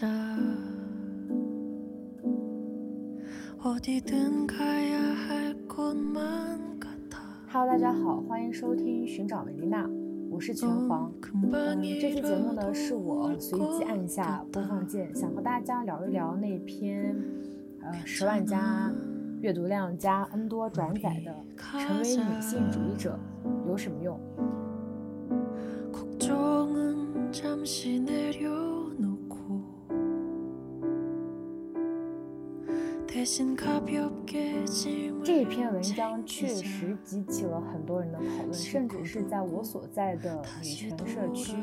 Hello，大家好，欢迎收听《寻找维丽娜》，我是拳皇。嗯，这期节目呢，是我随机按下播放键，想和大家聊一聊那篇呃十万加阅读量加 N 多转载的《成为女性主义者有什么用》。这篇文章确实激起了很多人的讨论，甚至是在我所在的女权社区，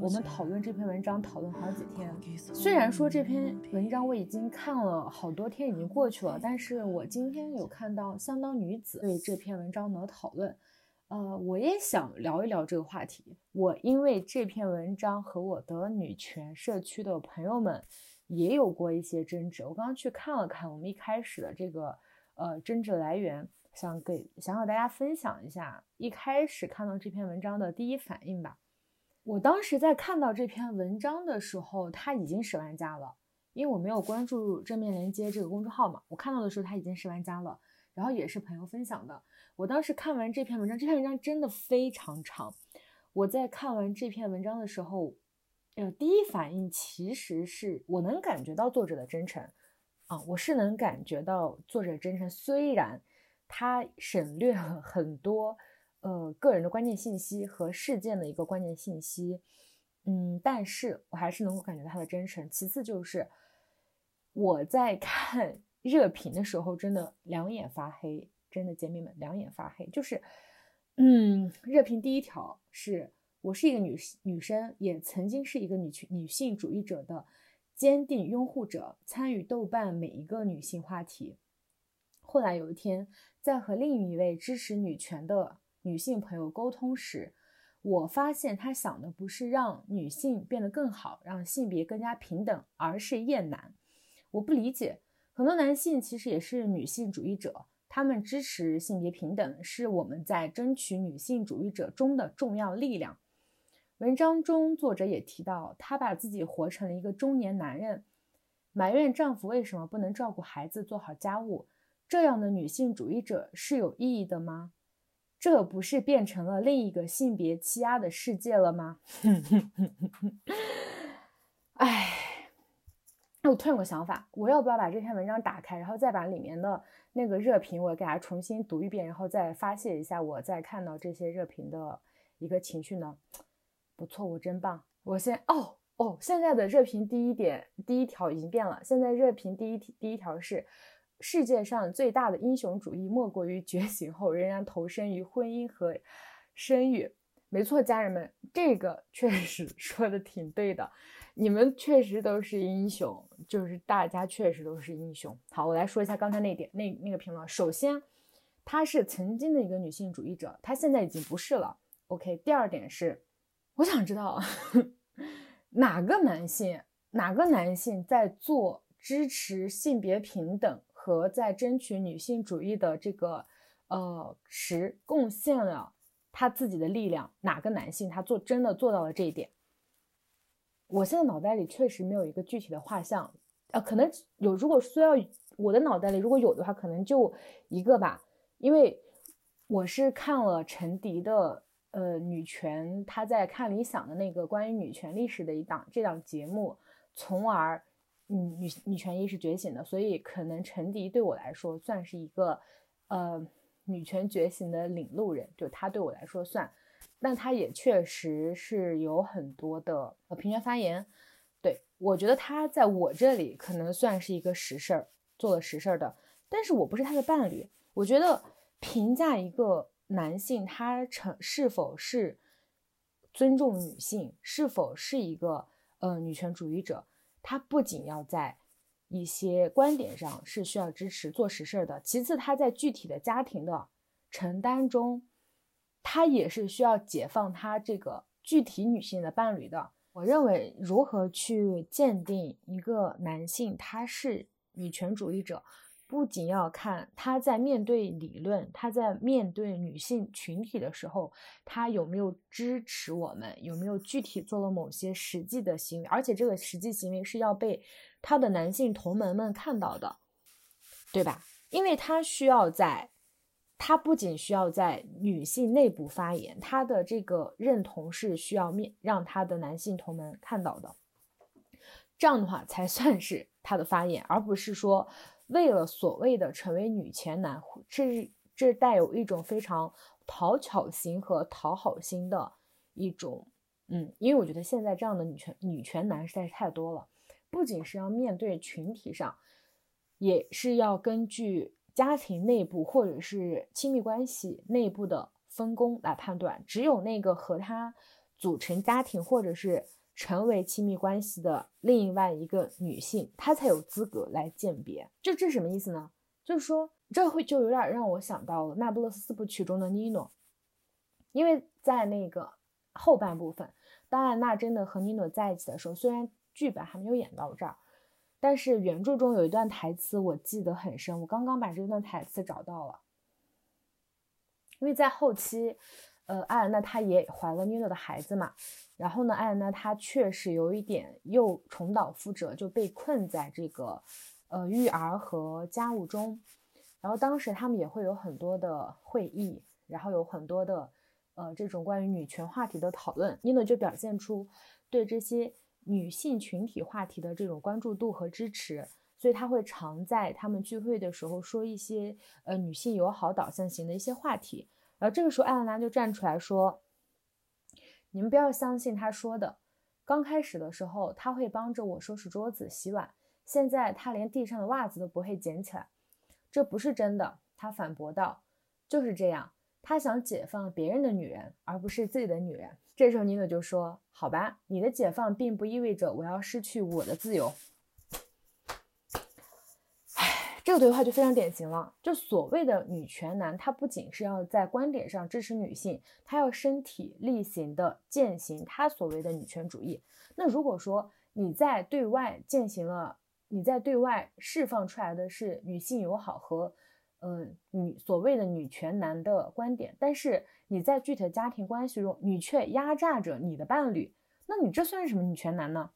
我们讨论这篇文章讨论好几天。虽然说这篇文章我已经看了好多天，已经过去了，但是我今天有看到相当女子对这篇文章的讨论，呃，我也想聊一聊这个话题。我因为这篇文章和我的女权社区的朋友们也有过一些争执。我刚刚去看了看我们一开始的这个呃争执来源，想给想和大家分享一下一开始看到这篇文章的第一反应吧。我当时在看到这篇文章的时候，它已经十万加了，因为我没有关注正面连接这个公众号嘛，我看到的时候它已经十万加了，然后也是朋友分享的。我当时看完这篇文章，这篇文章真的非常长。我在看完这篇文章的时候，呃，第一反应其实是我能感觉到作者的真诚啊，我是能感觉到作者真诚，虽然他省略了很多呃个人的关键信息和事件的一个关键信息，嗯，但是我还是能够感觉到他的真诚。其次就是我在看热评的时候，真的两眼发黑，真的姐妹们两眼发黑，就是。嗯，热评第一条是我是一个女女生，也曾经是一个女权女性主义者的坚定拥护者，参与豆瓣每一个女性话题。后来有一天，在和另一位支持女权的女性朋友沟通时，我发现她想的不是让女性变得更好，让性别更加平等，而是厌男。我不理解，很多男性其实也是女性主义者。他们支持性别平等，是我们在争取女性主义者中的重要力量。文章中，作者也提到，她把自己活成了一个中年男人，埋怨丈夫为什么不能照顾孩子、做好家务。这样的女性主义者是有意义的吗？这不是变成了另一个性别欺压的世界了吗？哎。我突然有个想法，我要不要把这篇文章打开，然后再把里面的那个热评我给它重新读一遍，然后再发泄一下我在看到这些热评的一个情绪呢？不错，我真棒！我现哦哦，现在的热评第一点第一条已经变了，现在热评第一第一条是世界上最大的英雄主义莫过于觉醒后仍然投身于婚姻和生育。没错，家人们，这个确实 说的挺对的。你们确实都是英雄，就是大家确实都是英雄。好，我来说一下刚才那点那那个评论。首先，她是曾经的一个女性主义者，她现在已经不是了。OK。第二点是，我想知道哪个男性哪个男性在做支持性别平等和在争取女性主义的这个呃时贡献了他自己的力量？哪个男性他做真的做到了这一点？我现在脑袋里确实没有一个具体的画像，呃，可能有。如果说要我的脑袋里如果有的话，可能就一个吧。因为我是看了陈迪的呃女权，他在看理想的那个关于女权历史的一档这档节目，从而嗯女女权意识觉醒的。所以可能陈迪对我来说算是一个呃女权觉醒的领路人，就他对我来说算。但他也确实是有很多的呃平权发言，对我觉得他在我这里可能算是一个实事儿，做了实事儿的。但是我不是他的伴侣，我觉得评价一个男性他成是否是尊重女性，是否是一个呃女权主义者，他不仅要在一些观点上是需要支持做实事的，其次他在具体的家庭的承担中。他也是需要解放他这个具体女性的伴侣的。我认为，如何去鉴定一个男性他是女权主义者，不仅要看他在面对理论，他在面对女性群体的时候，他有没有支持我们，有没有具体做了某些实际的行为，而且这个实际行为是要被他的男性同门们看到的，对吧？因为他需要在，他不仅需要在女性内部发言，他的这个认同是需要面让他的男性同门看到的，这样的话才算是他的发言，而不是说。为了所谓的成为女权男，这这带有一种非常讨巧型和讨好心的一种，嗯，因为我觉得现在这样的女权女权男实在是太多了，不仅是要面对群体上，也是要根据家庭内部或者是亲密关系内部的分工来判断，只有那个和他组成家庭或者是。成为亲密关系的另外一个女性，她才有资格来鉴别。就这什么意思呢？就是说，这会就有点让我想到了《那不勒斯四部曲》中的妮诺，因为在那个后半部分，当安娜真的和妮诺在一起的时候，虽然剧本还没有演到这儿，但是原著中有一段台词我记得很深。我刚刚把这段台词找到了，因为在后期，呃，艾尔娜她也怀了妮诺的孩子嘛。然后呢，艾尔娜她确实有一点又重蹈覆辙，就被困在这个呃育儿和家务中。然后当时他们也会有很多的会议，然后有很多的呃这种关于女权话题的讨论。妮诺就表现出对这些女性群体话题的这种关注度和支持，所以他会常在他们聚会的时候说一些呃女性友好导向型的一些话题。然后这个时候，艾安娜就站出来说。你们不要相信他说的。刚开始的时候，他会帮着我收拾桌子、洗碗。现在他连地上的袜子都不会捡起来，这不是真的。他反驳道：“就是这样，他想解放别人的女人，而不是自己的女人。”这时候，妮诺就说：“好吧，你的解放并不意味着我要失去我的自由。”这个对话就非常典型了。就所谓的女权男，他不仅是要在观点上支持女性，他要身体力行的践行他所谓的女权主义。那如果说你在对外践行了，你在对外释放出来的是女性友好和，嗯，女所谓的女权男的观点，但是你在具体的家庭关系中，你却压榨着你的伴侣，那你这算是什么女权男呢？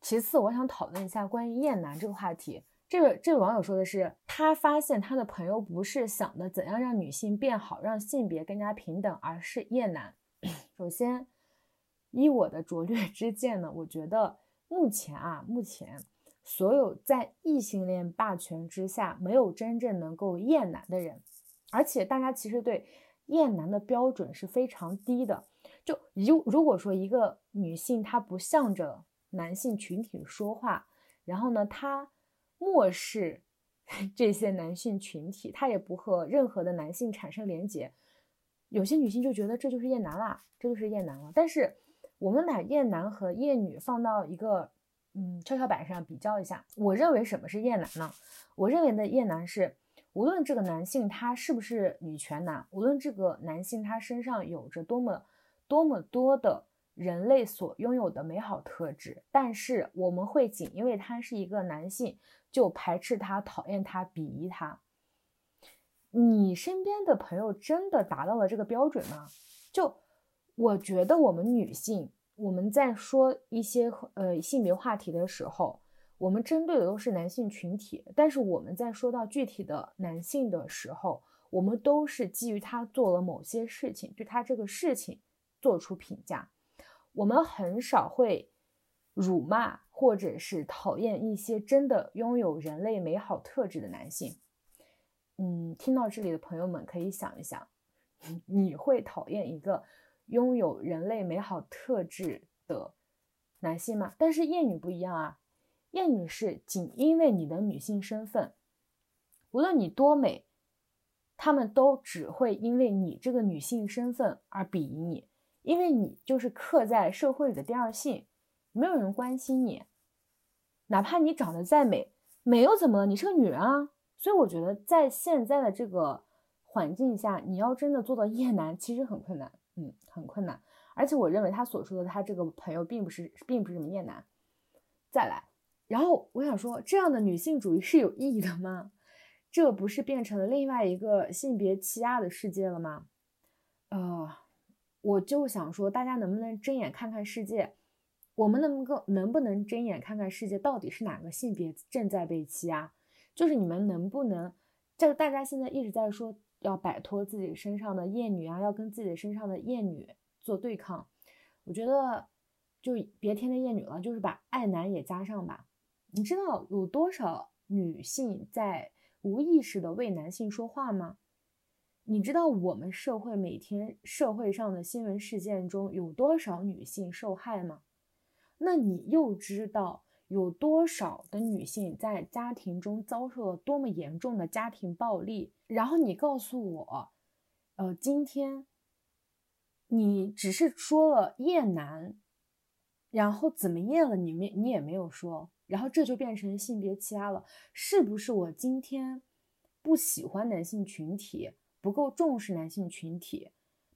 其次，我想讨论一下关于厌男这个话题。这个这个网友说的是，他发现他的朋友不是想的怎样让女性变好，让性别更加平等，而是厌男。首先，依我的拙劣之见呢，我觉得目前啊，目前所有在异性恋霸权之下没有真正能够厌男的人，而且大家其实对厌男的标准是非常低的。就如如果说一个女性她不向着男性群体说话，然后呢，她漠视 这些男性群体，他也不和任何的男性产生连结。有些女性就觉得这就是厌男啦，这就是厌男了。但是我们把厌男和厌女放到一个嗯跷跷板上比较一下，我认为什么是厌男呢？我认为的厌男是，无论这个男性他是不是女权男，无论这个男性他身上有着多么多么多的。人类所拥有的美好特质，但是我们会仅因为他是一个男性就排斥他、讨厌他、鄙夷他。你身边的朋友真的达到了这个标准吗？就我觉得，我们女性我们在说一些呃性别话题的时候，我们针对的都是男性群体，但是我们在说到具体的男性的时候，我们都是基于他做了某些事情，对他这个事情做出评价。我们很少会辱骂或者是讨厌一些真的拥有人类美好特质的男性。嗯，听到这里的朋友们可以想一想，你会讨厌一个拥有人类美好特质的男性吗？但是厌女不一样啊，厌女是仅因为你的女性身份，无论你多美，他们都只会因为你这个女性身份而鄙夷你。因为你就是刻在社会里的第二性，没有人关心你，哪怕你长得再美，美又怎么了？你是个女人啊！所以我觉得在现在的这个环境下，你要真的做到厌男，其实很困难，嗯，很困难。而且我认为他所说的他这个朋友并不是，并不是什么厌男。再来，然后我想说，这样的女性主义是有意义的吗？这不是变成了另外一个性别欺压的世界了吗？呃，我就想说，大家能不能睁眼看看世界？我们能够能不能睁眼看看世界，到底是哪个性别正在被欺压？就是你们能不能，这大家现在一直在说要摆脱自己身上的厌女啊，要跟自己身上的厌女做对抗。我觉得就别天天厌女了，就是把爱男也加上吧。你知道有多少女性在？无意识的为男性说话吗？你知道我们社会每天社会上的新闻事件中有多少女性受害吗？那你又知道有多少的女性在家庭中遭受了多么严重的家庭暴力？然后你告诉我，呃，今天你只是说了厌男，然后怎么厌了？你没你也没有说。然后这就变成性别欺压了，是不是？我今天不喜欢男性群体，不够重视男性群体，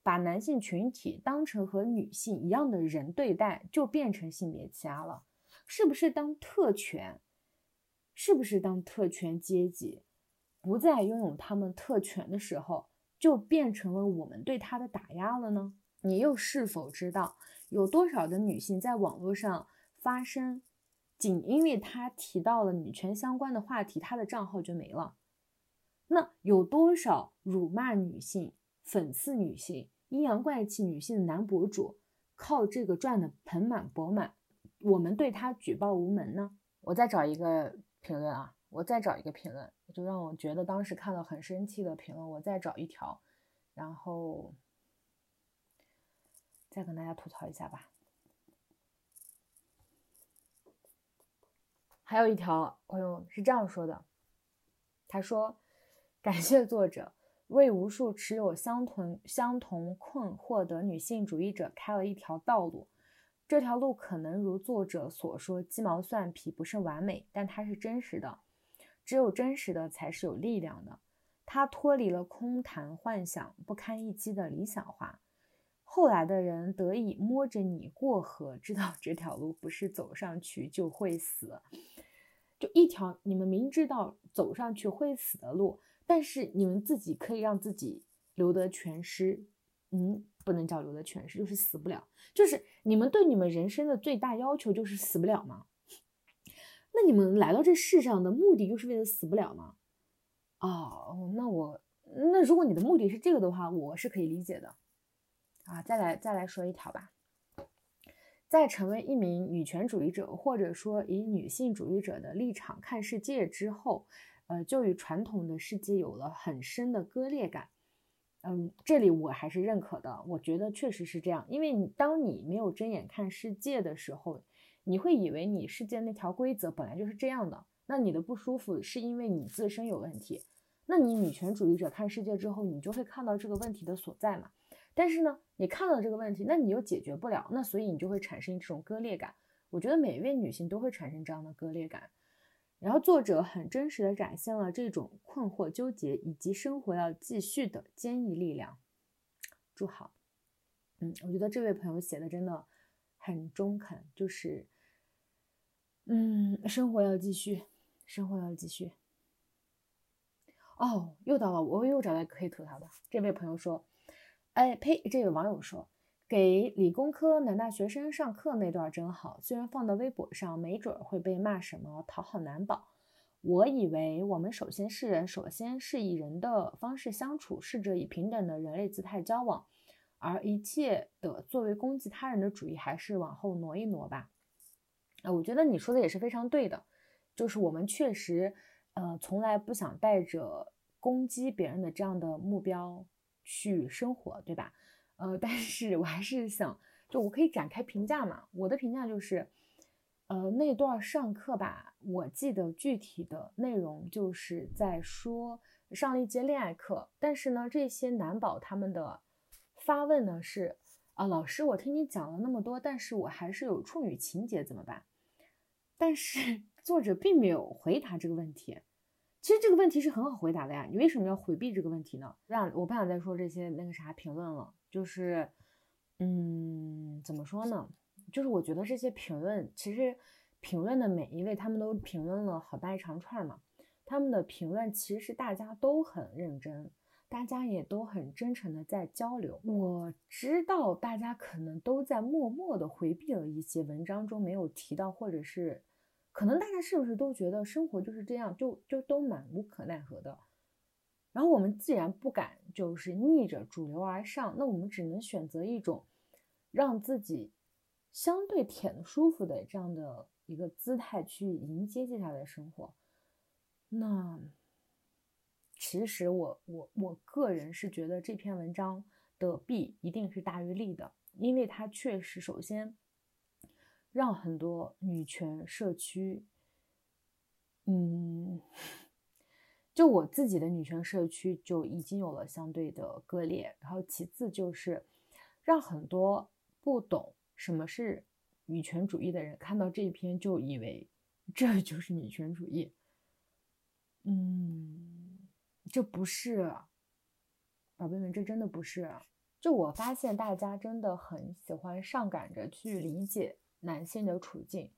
把男性群体当成和女性一样的人对待，就变成性别欺压了？是不是？当特权，是不是当特权阶级不再拥有他们特权的时候，就变成了我们对他的打压了呢？你又是否知道，有多少的女性在网络上发声？仅因为他提到了女权相关的话题，她的账号就没了。那有多少辱骂女性、讽刺女性、阴阳怪气女性的男博主，靠这个赚的盆满钵满，我们对他举报无门呢？我再找一个评论啊，我再找一个评论，就让我觉得当时看了很生气的评论，我再找一条，然后再跟大家吐槽一下吧。还有一条朋友是这样说的，他说：“感谢作者为无数持有相同相同困惑的女性主义者开了一条道路。这条路可能如作者所说鸡毛蒜皮，不甚完美，但它是真实的。只有真实的才是有力量的。它脱离了空谈幻想、不堪一击的理想化。后来的人得以摸着你过河，知道这条路不是走上去就会死。”就一条你们明知道走上去会死的路，但是你们自己可以让自己留得全尸，嗯，不能叫留得全尸，就是死不了。就是你们对你们人生的最大要求就是死不了吗？那你们来到这世上的目的就是为了死不了吗？哦，那我那如果你的目的是这个的话，我是可以理解的。啊，再来再来说一条吧。在成为一名女权主义者，或者说以女性主义者的立场看世界之后，呃，就与传统的世界有了很深的割裂感。嗯，这里我还是认可的，我觉得确实是这样。因为当你没有睁眼看世界的时候，你会以为你世界那条规则本来就是这样的，那你的不舒服是因为你自身有问题。那你女权主义者看世界之后，你就会看到这个问题的所在嘛。但是呢，你看到这个问题，那你又解决不了，那所以你就会产生这种割裂感。我觉得每一位女性都会产生这样的割裂感。然后作者很真实的展现了这种困惑、纠结以及生活要继续的坚毅力量。祝好。嗯，我觉得这位朋友写的真的很中肯，就是，嗯，生活要继续，生活要继续。哦，又到了，我又找到可以吐槽的。这位朋友说。哎呸！这位网友说，给理工科男大学生上课那段真好，虽然放到微博上，没准会被骂什么讨好难保。我以为我们首先是人，首先是以人的方式相处，试着以平等的人类姿态交往，而一切的作为攻击他人的主义，还是往后挪一挪吧。啊，我觉得你说的也是非常对的，就是我们确实，呃，从来不想带着攻击别人的这样的目标。去生活，对吧？呃，但是我还是想，就我可以展开评价嘛。我的评价就是，呃，那段上课吧，我记得具体的内容就是在说上了一节恋爱课，但是呢，这些男宝他们的发问呢是啊，老师，我听你讲了那么多，但是我还是有处女情节怎么办？但是 作者并没有回答这个问题。其实这个问题是很好回答的呀，你为什么要回避这个问题呢？不想，我不想再说这些那个啥评论了。就是，嗯，怎么说呢？就是我觉得这些评论，其实评论的每一位，他们都评论了好大一长串嘛。他们的评论其实是大家都很认真，大家也都很真诚的在交流。我知道大家可能都在默默的回避了一些文章中没有提到，或者是可能大家是不是都觉得生活就是这样，就就都蛮无可奈何的。然后我们既然不敢就是逆着主流而上，那我们只能选择一种让自己相对舔舒服的这样的一个姿态去迎接接下来的生活。那其实我我我个人是觉得这篇文章的弊一定是大于利的，因为它确实首先让很多女权社区，嗯。就我自己的女权社区就已经有了相对的割裂，然后其次就是让很多不懂什么是女权主义的人看到这一篇就以为这就是女权主义，嗯，这不是，宝贝们，这真的不是。就我发现大家真的很喜欢上赶着去理解男性的处境，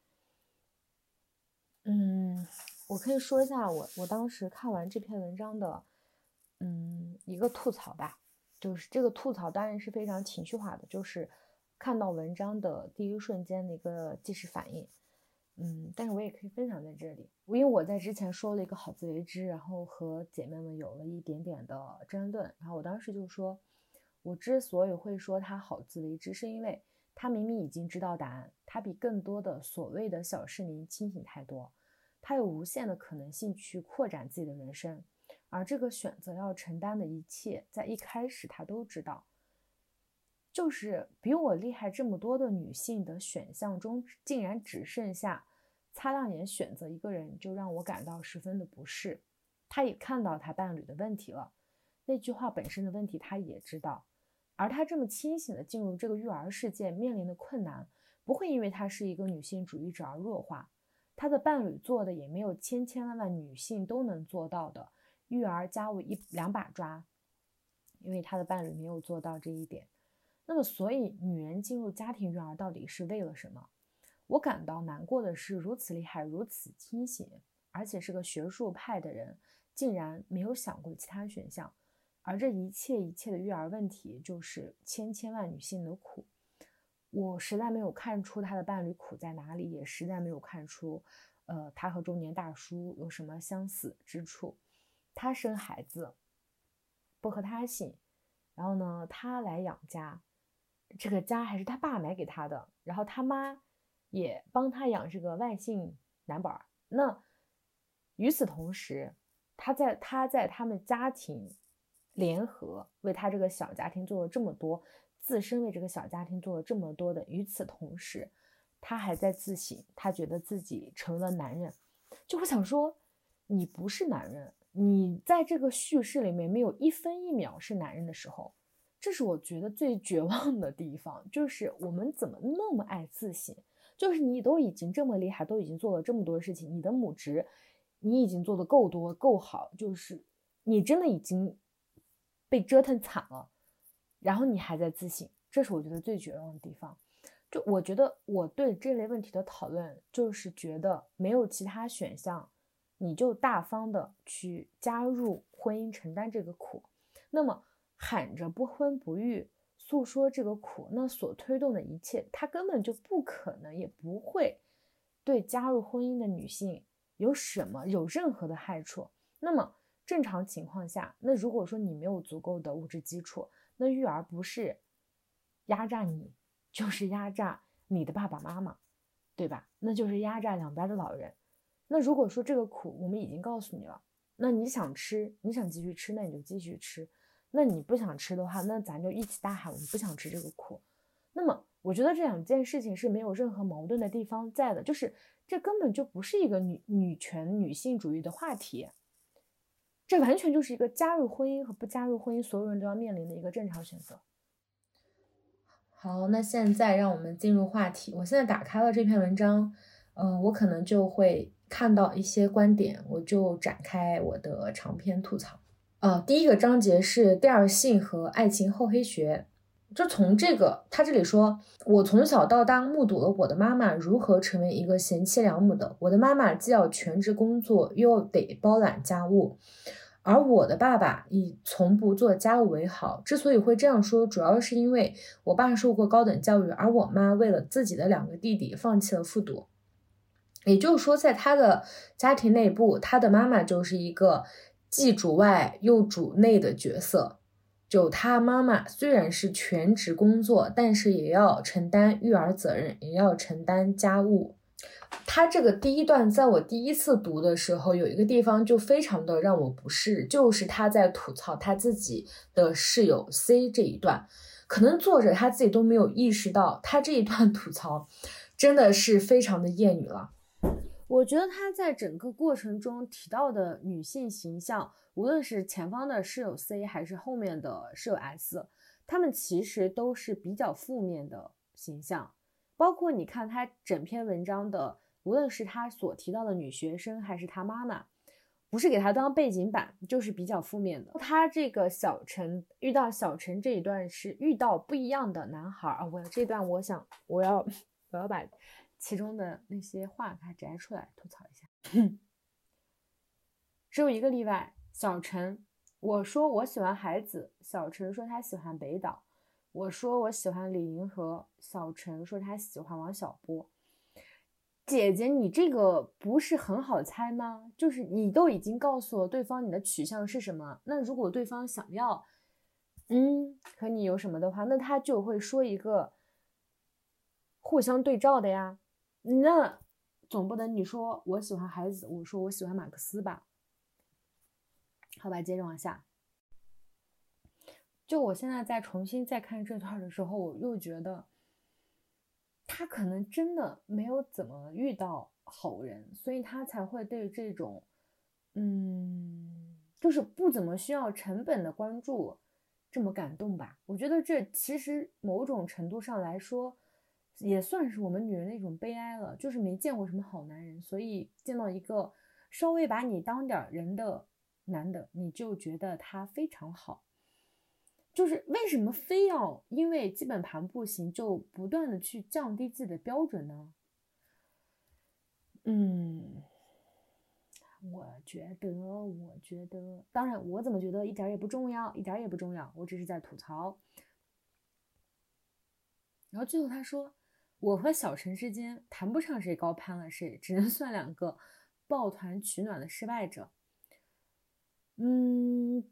嗯。我可以说一下我我当时看完这篇文章的，嗯，一个吐槽吧，就是这个吐槽当然是非常情绪化的，就是看到文章的第一瞬间的一个即时反应，嗯，但是我也可以分享在这里，因为我在之前说了一个好自为之，然后和姐妹们有了一点点的争论，然后我当时就说，我之所以会说他好自为之，是因为他明明已经知道答案，他比更多的所谓的小市民清醒太多。他有无限的可能性去扩展自己的人生，而这个选择要承担的一切，在一开始他都知道。就是比我厉害这么多的女性的选项中，竟然只剩下擦亮眼选择一个人，就让我感到十分的不适。他也看到他伴侣的问题了，那句话本身的问题他也知道，而他这么清醒的进入这个育儿世界面临的困难，不会因为他是一个女性主义者而弱化。他的伴侣做的也没有千千万万女性都能做到的，育儿家务一两把抓，因为他的伴侣没有做到这一点。那么，所以女人进入家庭育儿到底是为了什么？我感到难过的是，如此厉害、如此清醒，而且是个学术派的人，竟然没有想过其他选项。而这一切一切的育儿问题，就是千千万女性的苦。我实在没有看出他的伴侣苦在哪里，也实在没有看出，呃，他和中年大叔有什么相似之处。他生孩子不和他姓，然后呢，他来养家，这个家还是他爸买给他的，然后他妈也帮他养这个外姓男宝。那与此同时，他在他在他们家庭联合为他这个小家庭做了这么多。自身为这个小家庭做了这么多的，与此同时，他还在自省，他觉得自己成了男人。就我想说，你不是男人，你在这个叙事里面没有一分一秒是男人的时候，这是我觉得最绝望的地方。就是我们怎么那么爱自省？就是你都已经这么厉害，都已经做了这么多事情，你的母职你已经做的够多够好，就是你真的已经被折腾惨了。然后你还在自省，这是我觉得最绝望的地方。就我觉得我对这类问题的讨论，就是觉得没有其他选项，你就大方的去加入婚姻，承担这个苦。那么喊着不婚不育，诉说这个苦，那所推动的一切，它根本就不可能，也不会对加入婚姻的女性有什么有任何的害处。那么正常情况下，那如果说你没有足够的物质基础，那育儿不是压榨你，就是压榨你的爸爸妈妈，对吧？那就是压榨两边的老人。那如果说这个苦我们已经告诉你了，那你想吃，你想继续吃，那你就继续吃；那你不想吃的话，那咱就一起大喊我们不想吃这个苦。那么我觉得这两件事情是没有任何矛盾的地方在的，就是这根本就不是一个女女权女性主义的话题。这完全就是一个加入婚姻和不加入婚姻，所有人都要面临的一个正常选择。好，那现在让我们进入话题。我现在打开了这篇文章，呃，我可能就会看到一些观点，我就展开我的长篇吐槽。呃，第一个章节是第二性和爱情厚黑学。就从这个，他这里说，我从小到大目睹了我的妈妈如何成为一个贤妻良母的。我的妈妈既要全职工作，又得包揽家务，而我的爸爸以从不做家务为好。之所以会这样说，主要是因为我爸受过高等教育，而我妈为了自己的两个弟弟放弃了复读。也就是说，在他的家庭内部，他的妈妈就是一个既主外又主内的角色。就他妈妈虽然是全职工作，但是也要承担育儿责任，也要承担家务。他这个第一段，在我第一次读的时候，有一个地方就非常的让我不适，就是他在吐槽他自己的室友 C 这一段。可能作者他自己都没有意识到，他这一段 吐槽真的是非常的厌女了。我觉得他在整个过程中提到的女性形象。无论是前方的室友 C 还是后面的室友 S，他们其实都是比较负面的形象。包括你看他整篇文章的，无论是他所提到的女学生还是他妈妈，不是给他当背景板，就是比较负面的。他这个小陈遇到小陈这一段是遇到不一样的男孩儿啊，我这段我想我要 我要把其中的那些话给他摘出来吐槽一下，只有一个例外。小陈，我说我喜欢海子，小陈说他喜欢北岛。我说我喜欢李银河，小陈说他喜欢王小波。姐姐，你这个不是很好猜吗？就是你都已经告诉了对方你的取向是什么，那如果对方想要，嗯，和你有什么的话，那他就会说一个互相对照的呀。那总不能你说我喜欢孩子，我说我喜欢马克思吧？好吧，接着往下。就我现在在重新再看这段的时候，我又觉得他可能真的没有怎么遇到好人，所以他才会对这种，嗯，就是不怎么需要成本的关注这么感动吧。我觉得这其实某种程度上来说，也算是我们女人的一种悲哀了，就是没见过什么好男人，所以见到一个稍微把你当点人的。男的，你就觉得他非常好，就是为什么非要因为基本盘不行就不断的去降低自己的标准呢？嗯，我觉得，我觉得，当然，我怎么觉得一点也不重要，一点也不重要，我只是在吐槽。然后最后他说，我和小陈之间谈不上谁高攀了谁，只能 算两个抱团取暖的失败者。嗯，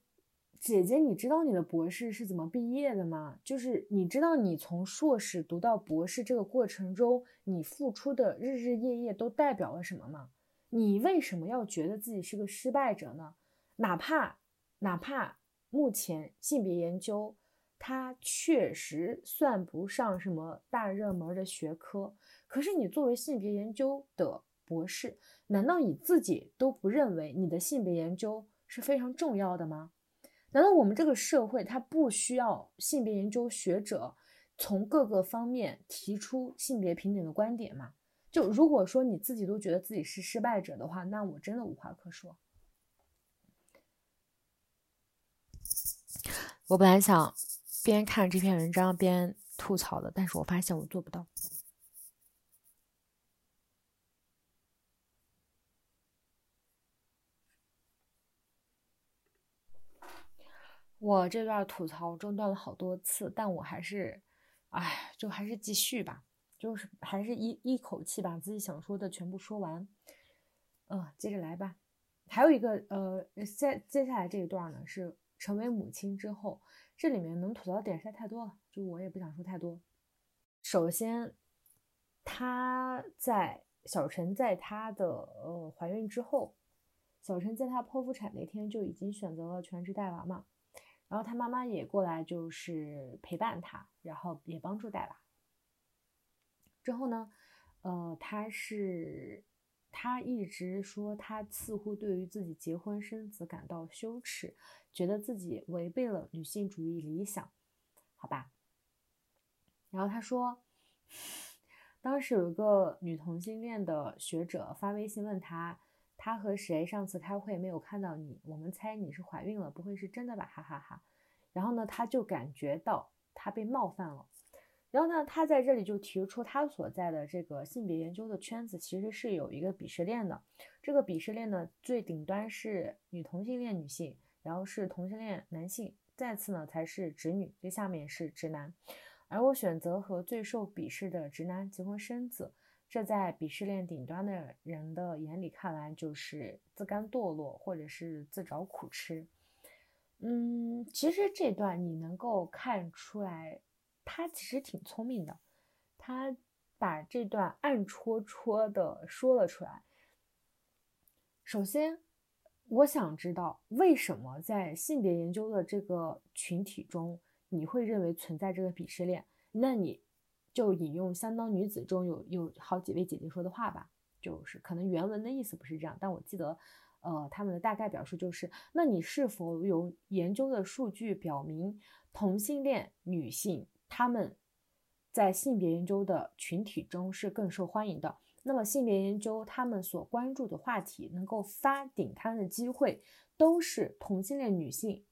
姐姐，你知道你的博士是怎么毕业的吗？就是你知道你从硕士读到博士这个过程中，你付出的日日夜夜都代表了什么吗？你为什么要觉得自己是个失败者呢？哪怕哪怕目前性别研究它确实算不上什么大热门的学科，可是你作为性别研究的博士，难道你自己都不认为你的性别研究？是非常重要的吗？难道我们这个社会它不需要性别研究学者从各个方面提出性别平等的观点吗？就如果说你自己都觉得自己是失败者的话，那我真的无话可说。我本来想边看这篇文章边吐槽的，但是我发现我做不到。我这段吐槽中断了好多次，但我还是，哎，就还是继续吧，就是还是一一口气把自己想说的全部说完。嗯，接着来吧。还有一个，呃，接接下来这一段呢，是成为母亲之后，这里面能吐槽的点实在太多了，就我也不想说太多。首先，她在小陈在她的呃怀孕之后，小陈在她剖腹产那天就已经选择了全职带娃嘛。然后他妈妈也过来，就是陪伴他，然后也帮助带娃。之后呢，呃，他是他一直说他似乎对于自己结婚生子感到羞耻，觉得自己违背了女性主义理想，好吧。然后他说，当时有一个女同性恋的学者发微信问他。他和谁上次开会没有看到你？我们猜你是怀孕了，不会是真的吧？哈哈哈。然后呢，他就感觉到他被冒犯了。然后呢，他在这里就提出他所在的这个性别研究的圈子其实是有一个鄙视链的。这个鄙视链呢，最顶端是女同性恋女性，然后是同性恋男性，再次呢才是直女，最下面是直男。而我选择和最受鄙视的直男结婚生子，这在鄙视链顶端的人的眼里看来就是自甘堕落，或者是自找苦吃。嗯，其实这段你能够看出来，他其实挺聪明的，他把这段暗戳戳的说了出来。首先，我想知道为什么在性别研究的这个群体中。你会认为存在这个鄙视链，那你就引用《相当女子》中有有好几位姐姐说的话吧，就是可能原文的意思不是这样，但我记得，呃，他们的大概表述就是：那你是否有研究的数据表明同性恋女性他们在性别研究的群体中是更受欢迎的？那么性别研究他们所关注的话题能够发顶刊的机会，都是同性恋女性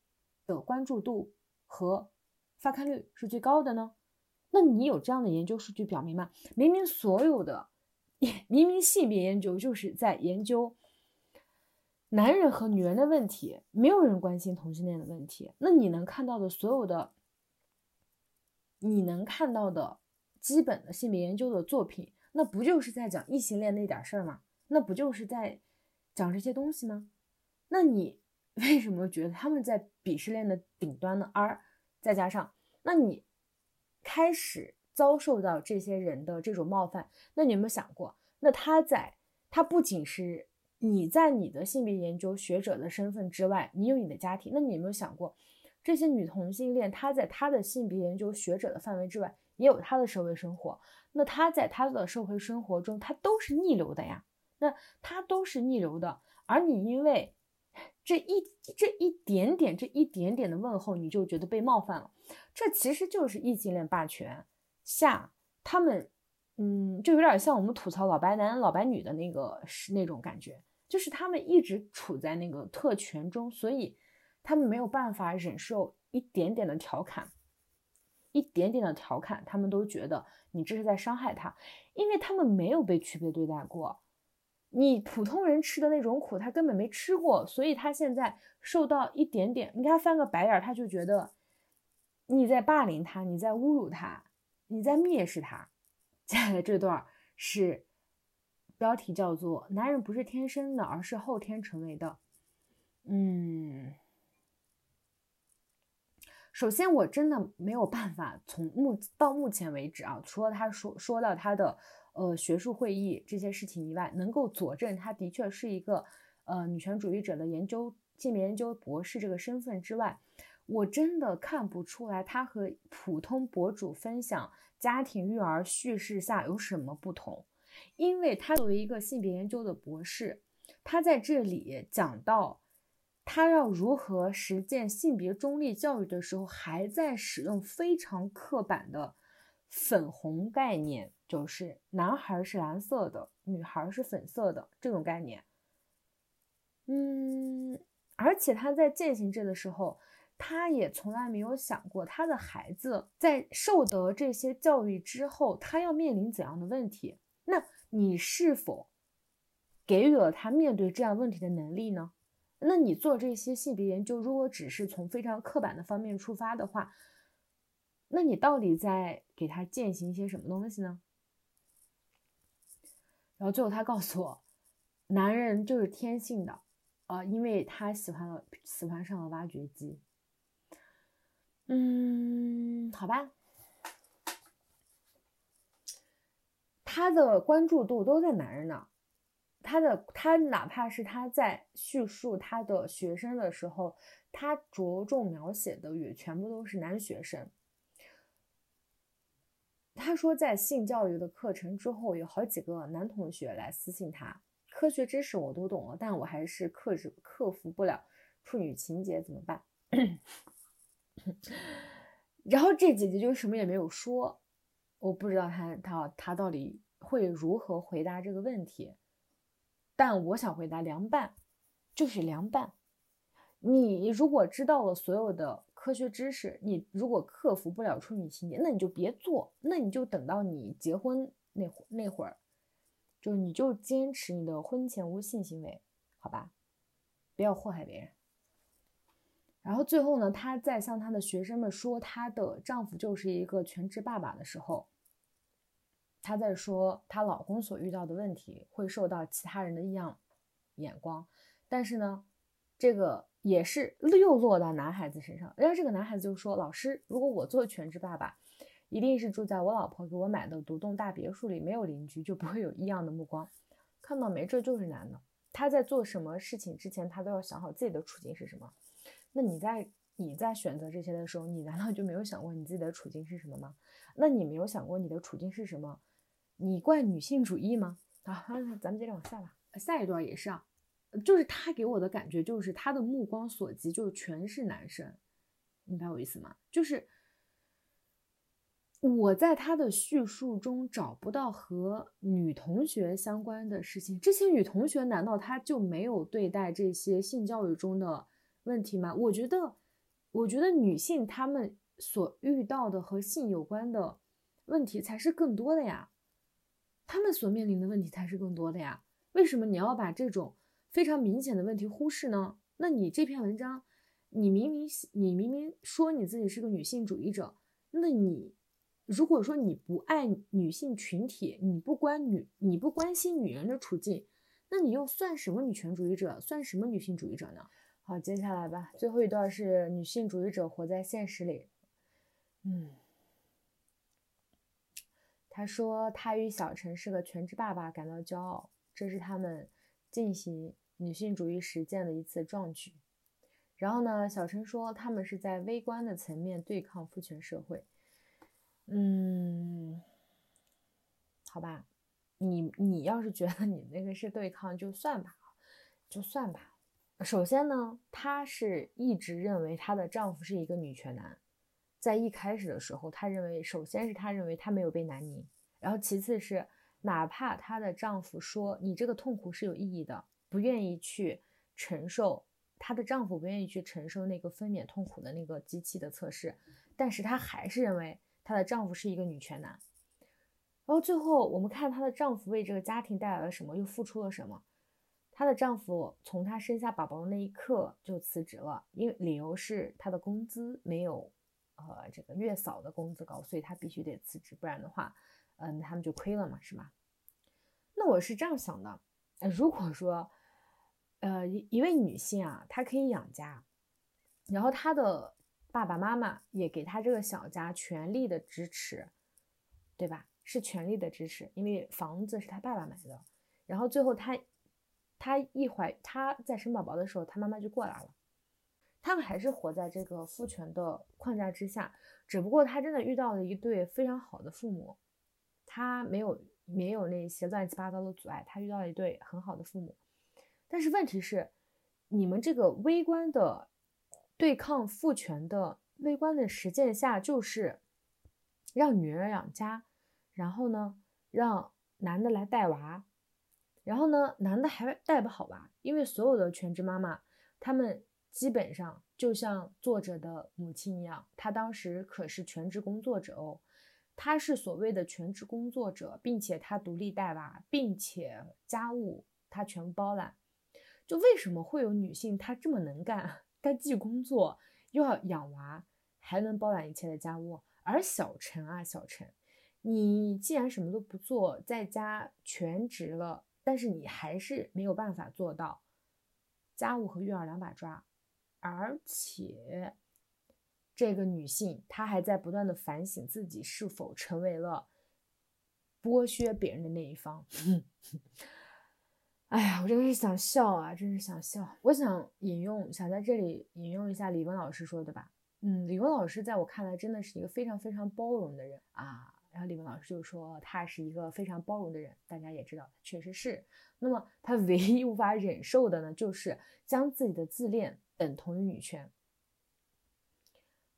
的关注度和。发刊率是最高的呢？那你有这样的研究数据表明吗？明明所有的，明明性别研究就是在研究男人和女人的问题，没有人关心同性恋的问题。那你能看到的所有的，你能看到的基本的性别研究的作品，那不就是在讲异性恋那点事儿吗？那不就是在讲这些东西吗？那你 为什么觉得他们在鄙视链的顶端呢？而再加上，那你开始遭受到这些人的这种冒犯，那你有没有想过，那他在他不仅是你在你的性别研究学者的身份之外，你有你的家庭，那你有没有想过，这些女同性恋她在她的性别研究学者的范围之外，也有她的社会生活，那她在她的社会生活中，她都是逆流的呀，那她都是逆流的，而你因为。这一这一点点这一点点的问候，你就觉得被冒犯了。这其实就是异性恋霸权下，他们，嗯，就有点像我们吐槽老白男、老白女的那个是那种感觉，就是他们一直处在那个特权中，所以他们没有办法忍受一点点的调侃，一点点的调侃，他们都觉得你这是在伤害他，因为他们没有被区别对待过。你普通人吃的那种苦，他根本没吃过，所以他现在受到一点点，你给他翻个白眼，他就觉得你在霸凌他，你在侮辱他，你在蔑视他。接下来这段是标题叫做“男人不是天生的，而是后天成为的”。嗯，首先我真的没有办法从目到目前为止啊，除了他说说到他的。呃，学术会议这些事情以外，能够佐证他的确是一个呃女权主义者的研究性别研究博士这个身份之外，我真的看不出来他和普通博主分享家庭育儿叙事下有什么不同。因为他作为一个性别研究的博士，他在这里讲到他要如何实践性别中立教育的时候，还在使用非常刻板的粉红概念。就是男孩是蓝色的，女孩是粉色的这种概念。嗯，而且他在践行这的时候，他也从来没有想过他的孩子在受得这些教育之后，他要面临怎样的问题。那你是否给予了他面对这样问题的能力呢？那你做这些性别研究，如果只是从非常刻板的方面出发的话，那你到底在给他践行一些什么东西呢？然后最后他告诉我，男人就是天性的，呃，因为他喜欢了，喜欢上了挖掘机。嗯，好吧，他的关注度都在男人那儿，他的他哪怕是他在叙述他的学生的时候，他着重描写的也全部都是男学生。他说，在性教育的课程之后，有好几个男同学来私信他，科学知识我都懂了，但我还是克制克服不了处女情节，怎么办？然后这姐姐就什么也没有说，我不知道他他他到底会如何回答这个问题，但我想回答凉拌，就是凉拌。你如果知道了所有的。科学知识，你如果克服不了处女情节，那你就别做，那你就等到你结婚那会那会儿，就你就坚持你的婚前无性行为，好吧，不要祸害别人。然后最后呢，她在向她的学生们说她的丈夫就是一个全职爸爸的时候，她在说她老公所遇到的问题会受到其他人的异样眼光，但是呢，这个也是又落到男孩子身上。然后这个男孩子就说：“老师，如果我做全职爸爸，一定是住在我老婆给我买的独栋大别墅里，没有邻居，就不会有异样的目光。看到没？这就是男的。他在做什么事情之前，他都要想好自己的处境是什么。”那你在你在选择这些的时候，你难道就没有想过你自己的处境是什么吗？那你没有想过你的处境是什么？你怪女性主义吗？啊，咱们接着往下吧。下一段也是啊，就是他给我的感觉就是他的目光所及就全是男生，明白我意思吗？就是我在他的叙述中找不到和女同学相关的事情。这些女同学难道她就没有对待这些性教育中的？问题吗？我觉得，我觉得女性她们所遇到的和性有关的问题才是更多的呀，他们所面临的问题才是更多的呀。为什么你要把这种非常明显的问题忽视呢？那你这篇文章，你明明你明明说你自己是个女性主义者，那你如果说你不爱女性群体，你不关女你不关心女人的处境，那你又算什么女权主义者？算什么女性主义者呢？好，接下来吧。最后一段是女性主义者活在现实里。嗯，他说他与小陈是个全职爸爸感到骄傲，这是他们进行女性主义实践的一次壮举。然后呢，小陈说他们是在微观的层面对抗父权社会。嗯，好吧，你你要是觉得你那个是对抗，就算吧，就算吧。首先呢，她是一直认为她的丈夫是一个女权男，在一开始的时候，她认为，首先是她认为她没有被南宁，然后其次是哪怕她的丈夫说你这个痛苦是有意义的，不愿意去承受，她的丈夫不愿意去承受那个分娩痛苦的那个机器的测试，但是她还是认为她的丈夫是一个女权男。然后最后我们看她的丈夫为这个家庭带来了什么，又付出了什么。她的丈夫从她生下宝宝的那一刻就辞职了，因为理由是她的工资没有，呃，这个月嫂的工资高，所以她必须得辞职，不然的话，嗯，他们就亏了嘛，是吧？那我是这样想的，呃如果说，呃，一一位女性啊，她可以养家，然后她的爸爸妈妈也给她这个小家全力的支持，对吧？是全力的支持，因为房子是她爸爸买的，然后最后她。她一怀，她在生宝宝的时候，她妈妈就过来了。他们还是活在这个父权的框架之下，只不过他真的遇到了一对非常好的父母，他没有没有那些乱七八糟的阻碍，他遇到了一对很好的父母。但是问题是，你们这个微观的对抗父权的微观的实践下，就是让女人养家，然后呢，让男的来带娃。然后呢，男的还带不好吧？因为所有的全职妈妈，他们基本上就像作者的母亲一样，她当时可是全职工作者哦。她是所谓的全职工作者，并且她独立带娃，并且家务她全包揽。就为什么会有女性她这么能干？她既工作又要养娃，还能包揽一切的家务。而小陈啊，小陈，你既然什么都不做，在家全职了。但是你还是没有办法做到家务和育儿两把抓，而且这个女性她还在不断的反省自己是否成为了剥削别人的那一方。哎呀，我真的是想笑啊，真是想笑。我想引用，想在这里引用一下李文老师说的吧。嗯，李文老师在我看来真的是一个非常非常包容的人啊。然后李文老师就说他是一个非常包容的人，大家也知道，确实是。那么他唯一无法忍受的呢，就是将自己的自恋等同于女权。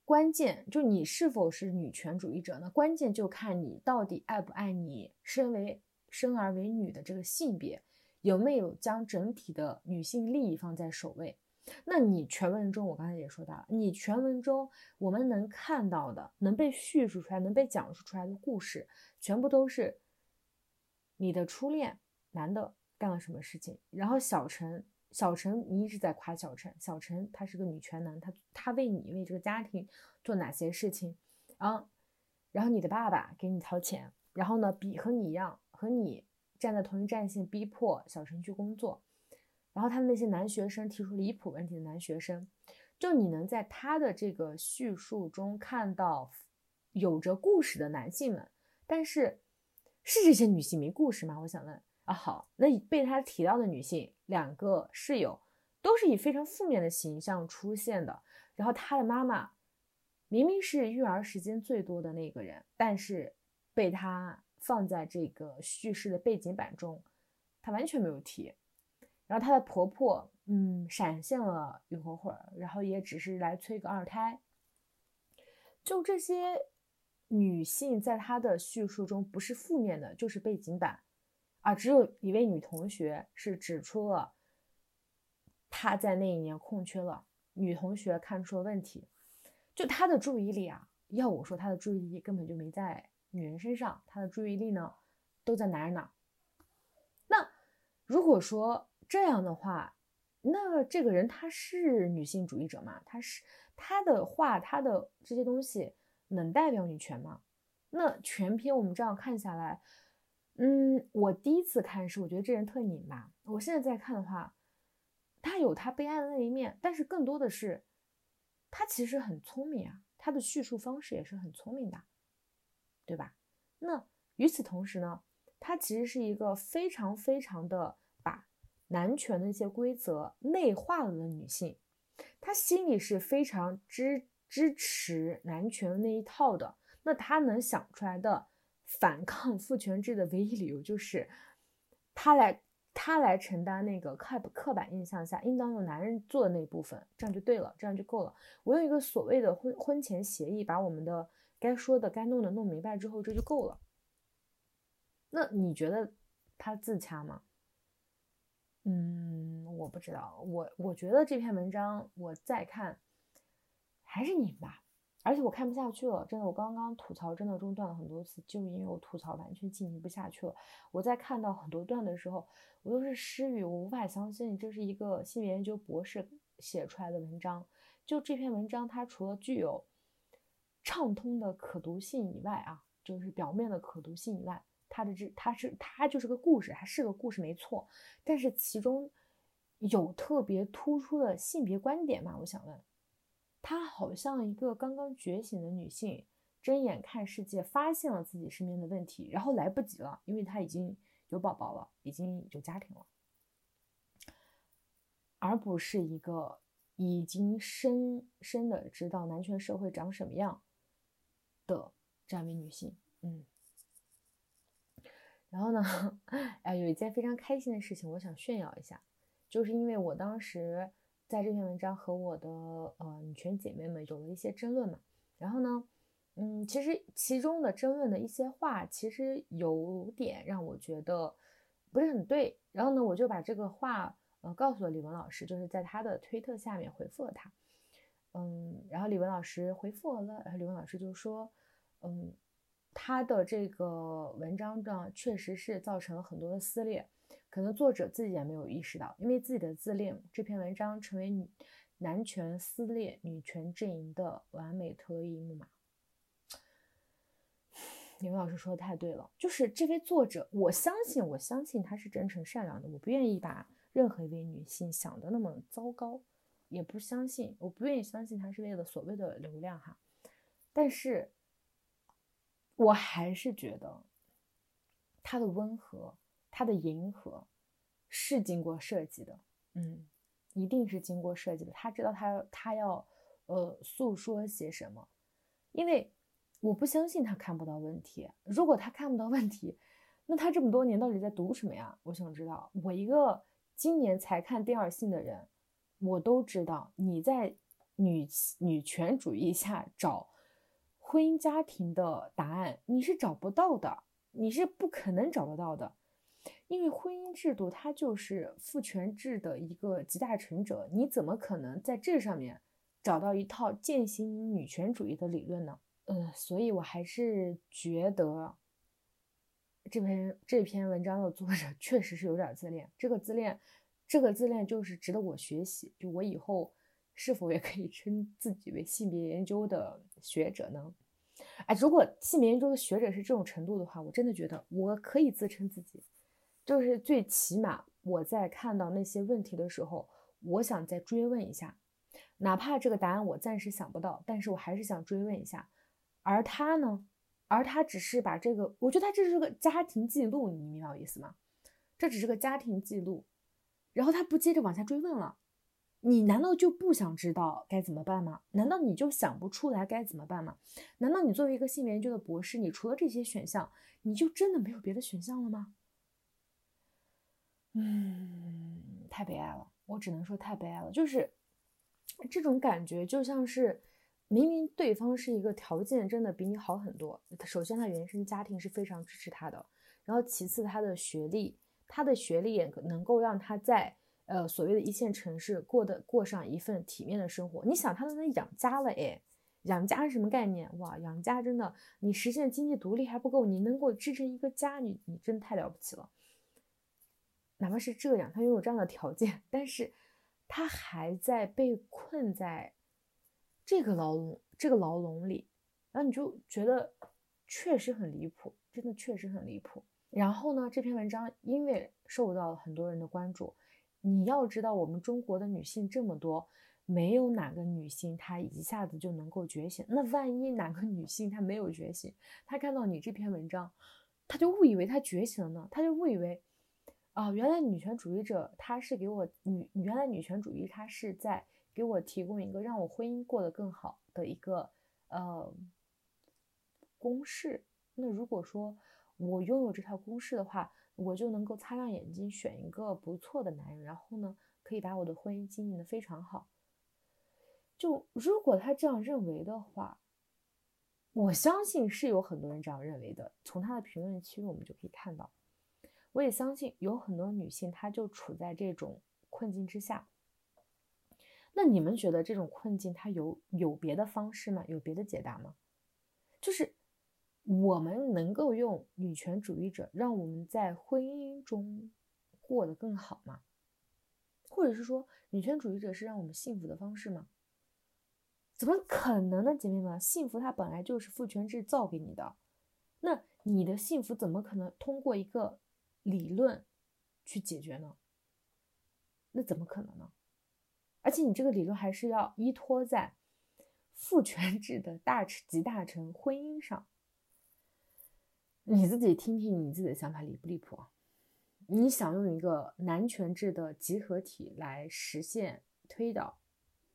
关键就你是否是女权主义者呢？关键就看你到底爱不爱你身为生而为女的这个性别，有没有将整体的女性利益放在首位。那你全文中，我刚才也说到了，你全文中我们能看到的、能被叙述出来、能被讲述出来的故事，全部都是你的初恋男的干了什么事情。然后小陈，小陈，你一直在夸小陈，小陈他是个女权男，他他为你为这个家庭做哪些事情？啊，然后你的爸爸给你掏钱，然后呢，比和你一样，和你站在同一战线，逼迫小陈去工作。然后他的那些男学生提出离谱问题的男学生，就你能在他的这个叙述中看到有着故事的男性们，但是是这些女性没故事吗？我想问啊，好，那被他提到的女性两个室友都是以非常负面的形象出现的，然后他的妈妈明明是育儿时间最多的那个人，但是被他放在这个叙事的背景板中，他完全没有提。然后她的婆婆，嗯，闪现了一会儿会儿，然后也只是来催个二胎。就这些女性，在她的叙述中不是负面的，就是背景板啊。只有一位女同学是指出了她在那一年空缺了，女同学看出了问题。就她的注意力啊，要我说，她的注意力根本就没在女人身上，她的注意力呢都在男人那。那如果说，这样的话，那这个人他是女性主义者吗？他是他的话，他的这些东西能代表女权吗？那全篇我们这样看下来，嗯，我第一次看是我觉得这人特拧巴。我现在在看的话，他有他悲哀的那一面，但是更多的是他其实很聪明啊，他的叙述方式也是很聪明的，对吧？那与此同时呢，他其实是一个非常非常的把。男权的一些规则内化了的女性，她心里是非常支支持男权那一套的。那她能想出来的反抗父权制的唯一理由，就是他来他来承担那个刻刻板印象下应当由男人做的那部分，这样就对了，这样就够了。我用一个所谓的婚婚前协议，把我们的该说的、该弄的弄明白之后，这就够了。那你觉得他自洽吗？嗯，我不知道，我我觉得这篇文章我再看还是你吧，而且我看不下去了，真的，我刚刚吐槽真的中断了很多次，就是因为我吐槽完全进行不下去了。我在看到很多段的时候，我都是失语，我无法相信这是一个性别研究博士写出来的文章。就这篇文章，它除了具有畅通的可读性以外啊，就是表面的可读性以外。它的这，它是它就是个故事，还是个故事没错，但是其中有特别突出的性别观点吗？我想问，她好像一个刚刚觉醒的女性，睁眼看世界，发现了自己身边的问题，然后来不及了，因为她已经有宝宝了，已经有家庭了，而不是一个已经深深的知道男权社会长什么样的这样一位女性，嗯。然后呢，哎，有一件非常开心的事情，我想炫耀一下，就是因为我当时在这篇文章和我的呃女权姐妹们有了一些争论嘛。然后呢，嗯，其实其中的争论的一些话，其实有点让我觉得不是很对。然后呢，我就把这个话呃告诉了李文老师，就是在他的推特下面回复了他。嗯，然后李文老师回复我了，然后李文老师就说，嗯。他的这个文章呢，确实是造成了很多的撕裂，可能作者自己也没有意识到，因为自己的自恋，这篇文章成为女男权撕裂女权阵营的完美特异木马。李文老师说的太对了，就是这位作者，我相信，我相信他是真诚善良的，我不愿意把任何一位女性想的那么糟糕，也不相信，我不愿意相信他是为了所谓的流量哈，但是。我还是觉得，他的温和，他的迎合，是经过设计的，嗯，一定是经过设计的。他知道他他要呃诉说些什么，因为我不相信他看不到问题。如果他看不到问题，那他这么多年到底在读什么呀？我想知道。我一个今年才看第二性的人，我都知道你在女女权主义下找。婚姻家庭的答案你是找不到的，你是不可能找得到的，因为婚姻制度它就是父权制的一个集大成者，你怎么可能在这上面找到一套践行女权主义的理论呢？呃，所以我还是觉得这篇这篇文章的作者 确实是有点自恋，这个自恋，这个自恋就是值得我学习。就我以后是否也可以称自己为性别研究的学者呢？哎，如果性别研究的学者是这种程度的话，我真的觉得我可以自称自己。就是最起码我在看到那些问题的时候，我想再追问一下，哪怕这个答案我暂时想不到，但是我还是想追问一下。而他呢？而他只是把这个，我觉得他这是个家庭记录，你明白我意思吗？这只是个家庭记录，然后他不接着往下追问了。你难道就不想知道该怎么办吗？难道你就想不出来该怎么办吗？难道你作为一个性别研究的博士，你除了这些选项，你就真的没有别的选项了吗？嗯，太悲哀了，我只能说太悲哀了。就是这种感觉，就像是明明对方是一个条件真的比你好很多。首先，他原生家庭是非常支持他的，然后其次，他的学历，他的学历也能够让他在呃所谓的一线城市过得过上一份体面的生活。你想，他都能养家了，哎，养家是什么概念？哇，养家真的，你实现经济独立还不够，你能够支撑一个家，你你真太了不起了。哪怕是这样，他拥有这样的条件，但是他还在被困在这个牢笼，这个牢笼里，然后你就觉得确实很离谱，真的确实很离谱。然后呢，这篇文章因为受到了很多人的关注，你要知道，我们中国的女性这么多，没有哪个女性她一下子就能够觉醒。那万一哪个女性她没有觉醒，她看到你这篇文章，她就误以为她觉醒了呢，她就误以为。啊，原来女权主义者他是给我女，原来女权主义他是在给我提供一个让我婚姻过得更好的一个呃公式。那如果说我拥有这套公式的话，我就能够擦亮眼睛选一个不错的男人，然后呢可以把我的婚姻经营的非常好。就如果他这样认为的话，我相信是有很多人这样认为的。从他的评论区我们就可以看到。我也相信有很多女性，她就处在这种困境之下。那你们觉得这种困境，它有有别的方式吗？有别的解答吗？就是我们能够用女权主义者让我们在婚姻中过得更好吗？或者是说，女权主义者是让我们幸福的方式吗？怎么可能呢，姐妹们？幸福它本来就是父权制造给你的，那你的幸福怎么可能通过一个？理论去解决呢？那怎么可能呢？而且你这个理论还是要依托在 父权制的大集大成婚姻上。你自己听听你自己的想法离不离谱啊？你想用一个男权制的集合体来实现推倒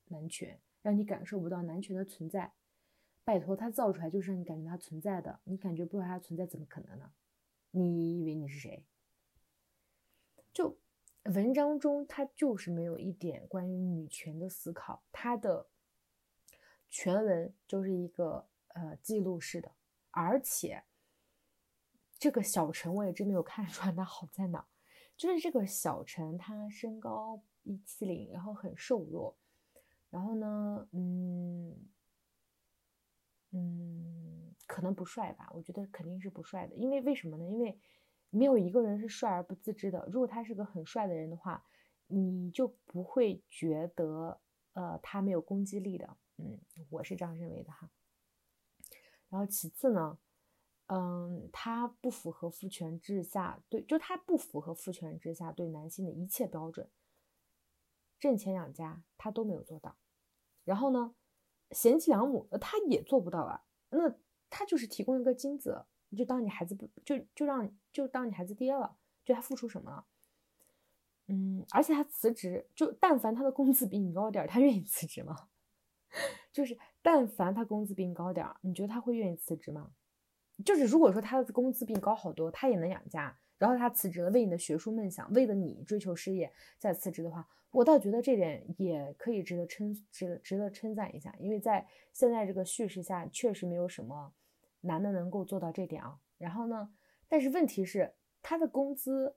男权，让你感受不到男权的存在？拜托，他造出来就是让你感觉它存在的，你感觉不到它存在，怎么可能呢？你以为你是谁？就文章中，他就是没有一点关于女权的思考。他的全文就是一个呃记录式的，而且这个小陈我也真没有看出来他好在哪。就是这个小陈，他身高一七零，然后很瘦弱，然后呢，嗯嗯，可能不帅吧？我觉得肯定是不帅的，因为为什么呢？因为。没有一个人是帅而不自知的。如果他是个很帅的人的话，你就不会觉得，呃，他没有攻击力的。嗯，我是这样认为的哈。然后其次呢，嗯，他不符合父权制下对，就他不符合父权制下对男性的一切标准。挣钱养家他都没有做到。然后呢，贤妻良母他也做不到啊。那他就是提供一个精子。就当你孩子不就就让就当你孩子爹了，就他付出什么了？嗯，而且他辞职，就但凡他的工资比你高点儿，他愿意辞职吗？就是但凡他工资比你高点儿，你觉得他会愿意辞职吗？就是如果说他的工资比你高好多，他也能养家，然后他辞职了，为你的学术梦想，为了你追求事业再辞职的话，我倒觉得这点也可以值得称值值得称赞一下，因为在现在这个叙事下，确实没有什么。男的能够做到这点啊，然后呢？但是问题是，他的工资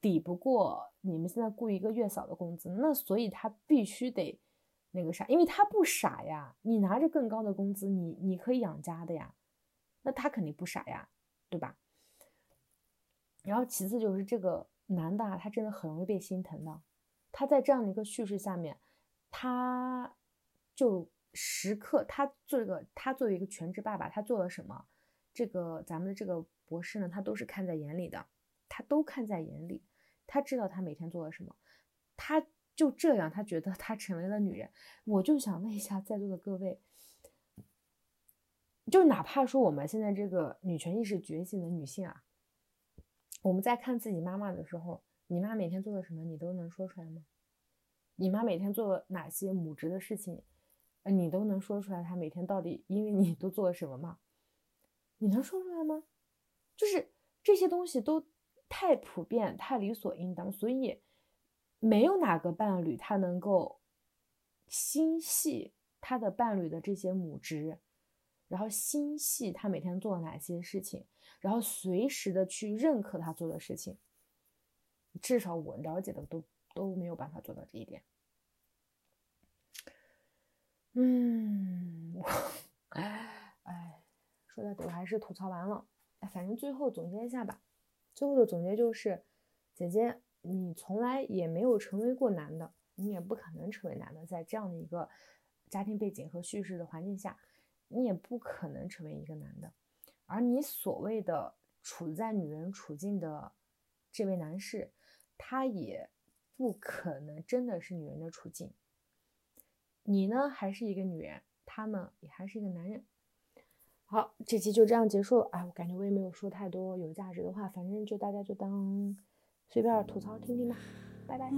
抵不过你们现在雇一个月嫂的工资，那所以他必须得那个啥，因为他不傻呀，你拿着更高的工资，你你可以养家的呀，那他肯定不傻呀，对吧？然后其次就是这个男的啊，他真的很容易被心疼的，他在这样的一个叙事下面，他就时刻他做个他作为一个全职爸爸，他做了什么？这个咱们的这个博士呢，他都是看在眼里的，他都看在眼里，他知道他每天做了什么，他就这样，他觉得他成为了女人。我就想问一下在座的各位，就哪怕说我们现在这个女权意识觉醒的女性啊，我们在看自己妈妈的时候，你妈每天做了什么，你都能说出来吗？你妈每天做了哪些母职的事情，你都能说出来？他每天到底因为你都做了什么吗？你能说出来吗？就是这些东西都太普遍、太理所应当，所以没有哪个伴侣他能够心系他的伴侣的这些母职，然后心系他每天做了哪些事情，然后随时的去认可他做的事情。至少我了解的都都没有办法做到这一点。嗯，哎 哎。说到底，我还是吐槽完了。哎，反正最后总结一下吧。最后的总结就是，姐姐，你从来也没有成为过男的，你也不可能成为男的。在这样的一个家庭背景和叙事的环境下，你也不可能成为一个男的。而你所谓的处在女人处境的这位男士，他也不可能真的是女人的处境。你呢，还是一个女人，他呢，也还是一个男人。好，这期就这样结束了。哎，我感觉我也没有说太多有价值的话，反正就大家就当随便吐槽听听吧。拜拜。